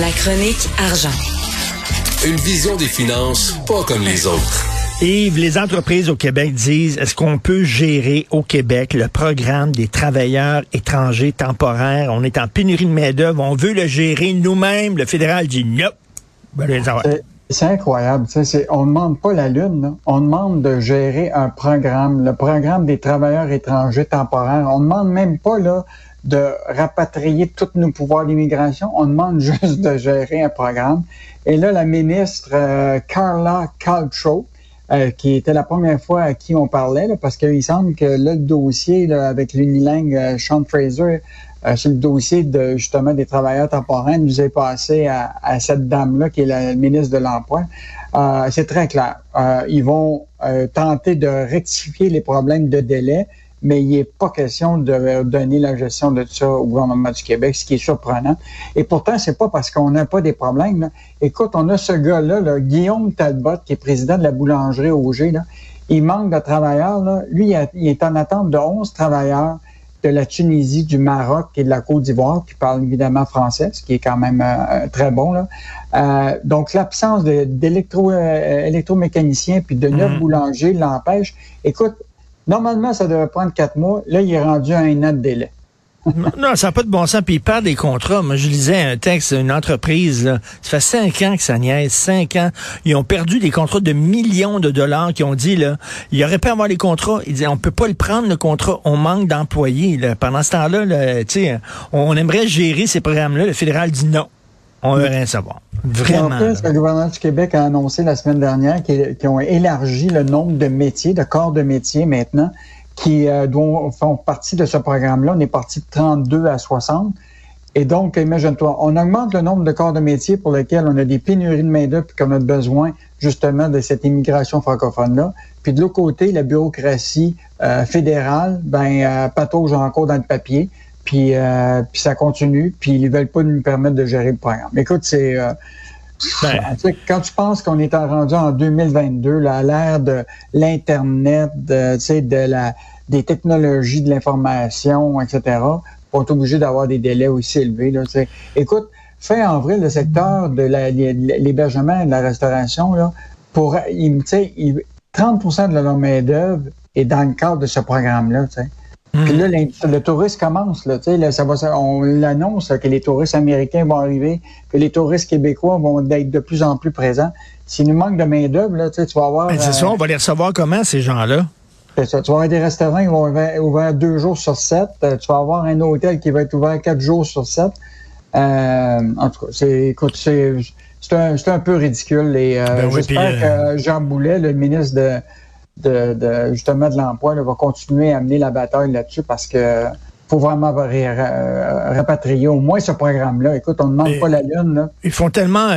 La chronique argent. Une vision des finances pas comme les autres. Yves, les entreprises au Québec disent, est-ce qu'on peut gérer au Québec le programme des travailleurs étrangers temporaires? On est en pénurie de main-d'œuvre, on veut le gérer nous-mêmes. Le fédéral dit non. Ben, c'est incroyable. on ne demande pas la Lune. On demande de gérer un programme, le programme des travailleurs étrangers temporaires. On ne demande même pas là, de rapatrier tous nos pouvoirs d'immigration. On demande juste de gérer un programme. Et là, la ministre euh, Carla Caltro, euh, qui était la première fois à qui on parlait, parce qu'il semble que là, le dossier avec l'unilingue euh, Sean Fraser sur le dossier de justement des travailleurs temporaires nous est passé à, à cette dame-là, qui est la ministre de l'Emploi. C'est très clair. ils vont tenter de rectifier les problèmes de délai mais il n'est pas question de donner la gestion de ça au gouvernement du Québec, ce qui est surprenant. Et pourtant, c'est pas parce qu'on n'a pas des problèmes. Écoute, on a ce gars-là, Guillaume Talbot, qui est président de la boulangerie Auger. Là. Il manque de travailleurs. Là. Lui, il, est en attente de 11 travailleurs de la Tunisie, du Maroc et de la Côte d'Ivoire, qui parlent évidemment français, ce qui est quand même euh, très bon. Là. Euh, donc, l'absence d'électromécaniciens euh, puis de neuf mmh. boulangers l'empêche. Écoute, Normalement, ça devrait prendre quatre mois. Là, il est rendu à un an de délai. non, ça n'a pas de bon sens. Puis il perd des contrats. Moi, je lisais un texte d'une entreprise. Là. Ça fait cinq ans que ça niaise. Cinq ans. Ils ont perdu des contrats de millions de dollars qui ont dit, là, il aurait pu avoir les contrats. Ils disaient, on peut pas le prendre, le contrat. On manque d'employés. Pendant ce temps-là, là, on aimerait gérer ces programmes-là. Le fédéral dit non. On veut rien savoir. Vraiment. En plus, le gouvernement du Québec a annoncé la semaine dernière qu'ils ont élargi le nombre de métiers, de corps de métiers maintenant, qui euh, font partie de ce programme-là. On est parti de 32 à 60. Et donc, imagine-toi, on augmente le nombre de corps de métiers pour lesquels on a des pénuries de main-d'œuvre et qu'on a besoin justement de cette immigration francophone-là. Puis de l'autre côté, la bureaucratie euh, fédérale, ben, euh, patauge encore dans le papier. Puis, euh, puis ça continue, puis ils veulent pas nous permettre de gérer le programme. Écoute, c'est... Euh, ben. quand tu penses qu'on est rendu en 2022, là, à l'ère de l'Internet, de, de la, des technologies de l'information, etc., on est obligé d'avoir des délais aussi élevés. Là, Écoute, fin avril, le secteur de l'hébergement et de la restauration, là, pour, il, 30% de leur main-d'œuvre est dans le cadre de ce programme-là. Puis là, le tourisme commence. Là, là, ça va, on l'annonce que les touristes américains vont arriver, que les touristes québécois vont être de plus en plus présents. S'il nous manque de main-d'œuvre, tu vas avoir. c'est ça, euh, on va les recevoir comment, ces gens-là? C'est ça. Tu vas avoir des restaurants qui vont être ouverts deux jours sur sept. Euh, tu vas avoir un hôtel qui va être ouvert quatre jours sur sept. Euh, en tout cas, c'est, écoute, c'est, c'est un, un, peu ridicule. Et ben j'espère que Jean Boulet, le ministre de de, justement de l'emploi va continuer à amener la bataille là-dessus parce que faut vraiment rapatrier au moins ce programme-là. Écoute, on ne demande pas la lune. Là. Ils font tellement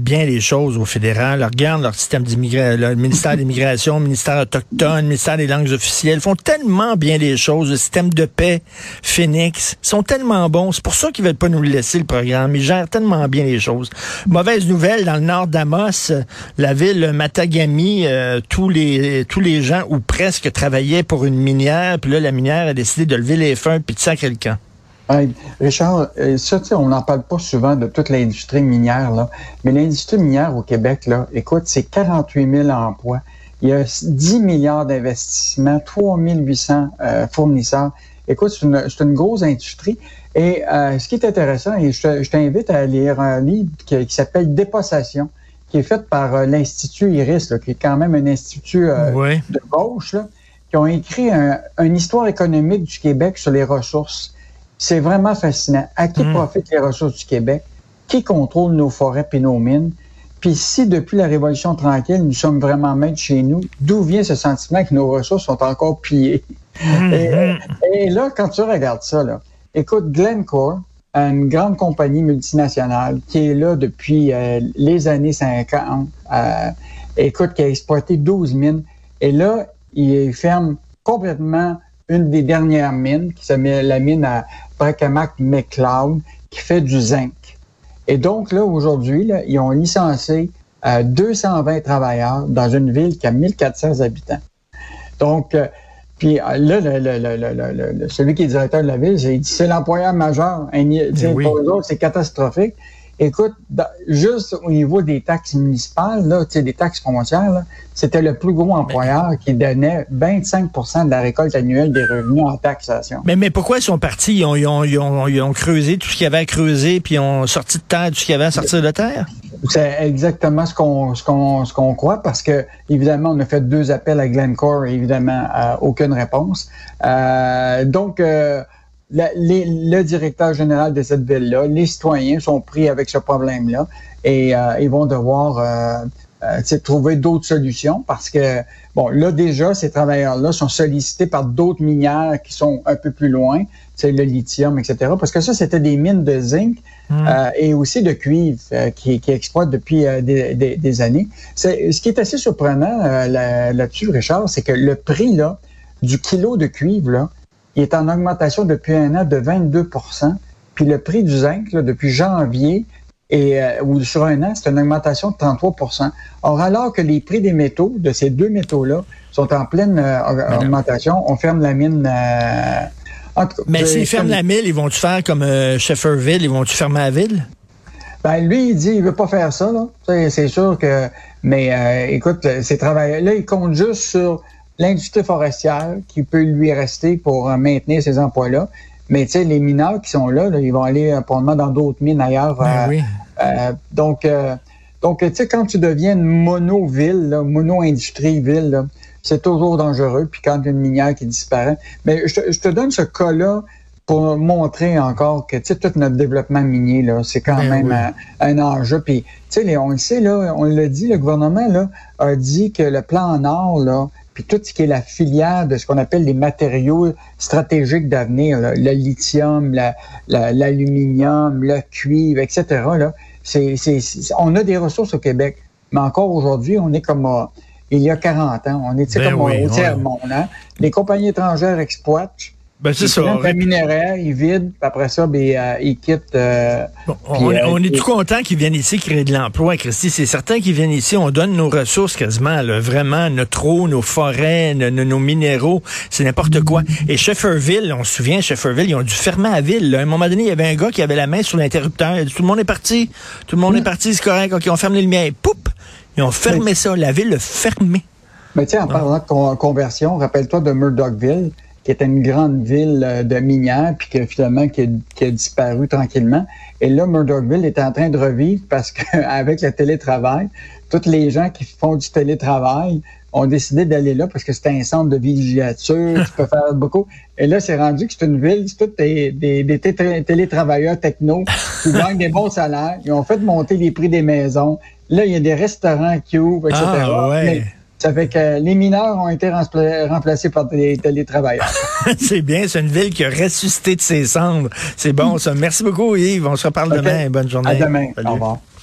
bien les choses au fédéral. regarde leur système d'immigration, le ministère de l'immigration, le ministère autochtone, le ministère des langues officielles. Ils font tellement bien les choses. Le système de paix, Phoenix, sont tellement bons. C'est pour ça qu'ils veulent pas nous laisser le programme. Ils gèrent tellement bien les choses. Mauvaise nouvelle, dans le nord d'Amos, la ville Matagami, euh, tous les tous les gens ou presque travaillaient pour une minière. Puis là, la minière a décidé de lever les feux puis de sacrer Richard, euh, ça, on n'en parle pas souvent de toute l'industrie minière, là, mais l'industrie minière au Québec, là, écoute, c'est 48 000 emplois. Il y a 10 milliards d'investissements, 3 800 euh, fournisseurs. Écoute, c'est une, une, grosse industrie. Et euh, ce qui est intéressant, et je, t'invite à lire un livre qui, s'appelle Dépossession, qui est fait par l'Institut Iris, qui est quand même un institut de gauche, là, qui ont écrit un, une histoire économique du Québec sur les ressources. C'est vraiment fascinant. À qui hmm. profitent les ressources du Québec? Qui contrôle nos forêts et nos mines? Puis si depuis la Révolution tranquille, nous sommes vraiment maîtres chez nous, d'où vient ce sentiment que nos ressources sont encore pillées? Hmm. et, là, quand tu regardes ça, là, écoute, Glencore, une grande compagnie multinationale qui est là depuis euh, les années 50, euh, écoute, qui a exploité 12 mines, et là, il ferme complètement une des dernières mines, qui s'appelle la mine à Bracamac McLeod, qui fait du zinc. Et donc, là, aujourd'hui, ils ont licencié 220 euh, travailleurs dans une ville qui a 1400 habitants. Donc, euh, puis euh, là, le, celui qui est directeur de la ville, il dit c'est l'employeur majeur. c'est catastrophique. Écoute, juste au niveau des taxes municipales, là, des taxes foncières, c'était le plus gros employeur qui donnait 25% de la récolte annuelle des revenus en taxation. Mais, mais pourquoi ils sont partis? Ils ont, ils, ont, ils, ont, ils ont, creusé tout ce qu'il y avait à creuser, puis ils ont sorti de terre tout ce qu'il y avait à sortir de terre? C'est exactement ce qu'on ce qu'on ce qu'on croit parce que évidemment on a fait deux appels à Glencore et évidemment euh, aucune réponse. Euh, donc euh, le directeur général de cette ville-là, les citoyens sont pris avec ce problème-là et euh, ils vont devoir euh, euh trouver d'autres solutions parce que, bon, là déjà, ces travailleurs-là sont sollicités par d'autres minières qui sont un peu plus loin, c'est le lithium, etc. Parce que ça, c'était des mines de zinc hmm. euh, et aussi de cuivre qui, qui exploitent depuis des, des, des, années. Ce qui est assez surprenant là-dessus, Richard, c'est que le prix là, du kilo de cuivre, là, il est en augmentation depuis un an de 22% Puis le prix du zinc, depuis janvier, et, euh, ou sur un an, c'est une augmentation de 33% Or, alors que les prix des métaux, de ces deux métaux-là, sont en pleine euh, augmentation, on ferme la mine. Euh, Mais s'ils ferment la mine, ils vont-tu faire comme Shefferville? Ils vont-tu fermer la ville? Ben, lui, il dit il veut pas faire ça, là. C'est sûr que. Mais écoute, ces travailleurs-là, ils comptent juste sur l'industrie forestière qui peut lui rester pour euh, maintenir ces emplois-là. Mais tu sais, les mineurs qui sont là, ils vont aller euh, probablement dans d'autres mines ailleurs. Ben euh, donc, donc tu sais, quand tu deviens une mono-ville, mono-industrie-ville, c'est toujours dangereux. Puis quand il y a une minière qui disparaît. Mais je te, je te donne ce cas-là pour montrer encore que tu sais, tout notre développement minier, là, c'est quand ben même un, enjeu. Puis, tu sais, on le sait, là, on l'a dit, le gouvernement là, a dit que le plan Nord, là, puis tout ce qui est la filière de ce qu'on appelle les matériaux stratégiques d'avenir, le lithium, l'aluminium, le cuivre, etc. Là, c'est, on a des ressources au Québec, mais encore aujourd'hui, on est comme il y a 40 ans. On est ben comme au tiers-monde. Hein. Les compagnies étrangères exploitent ben, c'est ça. Un minéraire, il vide, puis après ça, ben, euh, il quitte. Euh, on, euh, est tout content qu'ils viennent ici créer de l'emploi, Christy. C'est certain qu'ils viennent ici, on donne nos ressources quasiment, là, vraiment, notre eau, nos forêts, nos, minéraux, c'est n'importe quoi. Et Shefferville, on se souvient, Shefferville, ils ont dû fermer la ville. À un moment donné, il y avait un gars qui avait la main sur l'interrupteur. Il a dit, tout le monde est parti. Tout le monde est parti, c'est correct. OK, on ferme les lumières. Poup! Ils ont fermé ça. La ville a fermé. Mais tiens, en parlant de conversion, rappelle-toi de Murdochville qui était une grande ville euh, de minières, puis que finalement qui a, disparu tranquillement. Et là, Murdochville est en train de revivre parce qu'avec le télétravail, tous les gens qui font du télétravail ont décidé d'aller là parce que c'était un centre de villégiature, tu peux faire beaucoup. Et là, c'est rendu que c'est une ville, c'est tous des, des, télétravailleurs techno qui gagnent des bons salaires. Ils ont fait monter les prix des maisons. Là, il y a des restaurants qui ouvrent, etc. Ah, ouais. Ça fait que les mineurs ont été remplacés par des télétravailleurs. c'est bien, c'est une ville qui a ressuscité de ses cendres. C'est bon, ça. Merci beaucoup, Yves. On se reparle demain. Bonne journée. À demain. Au revoir.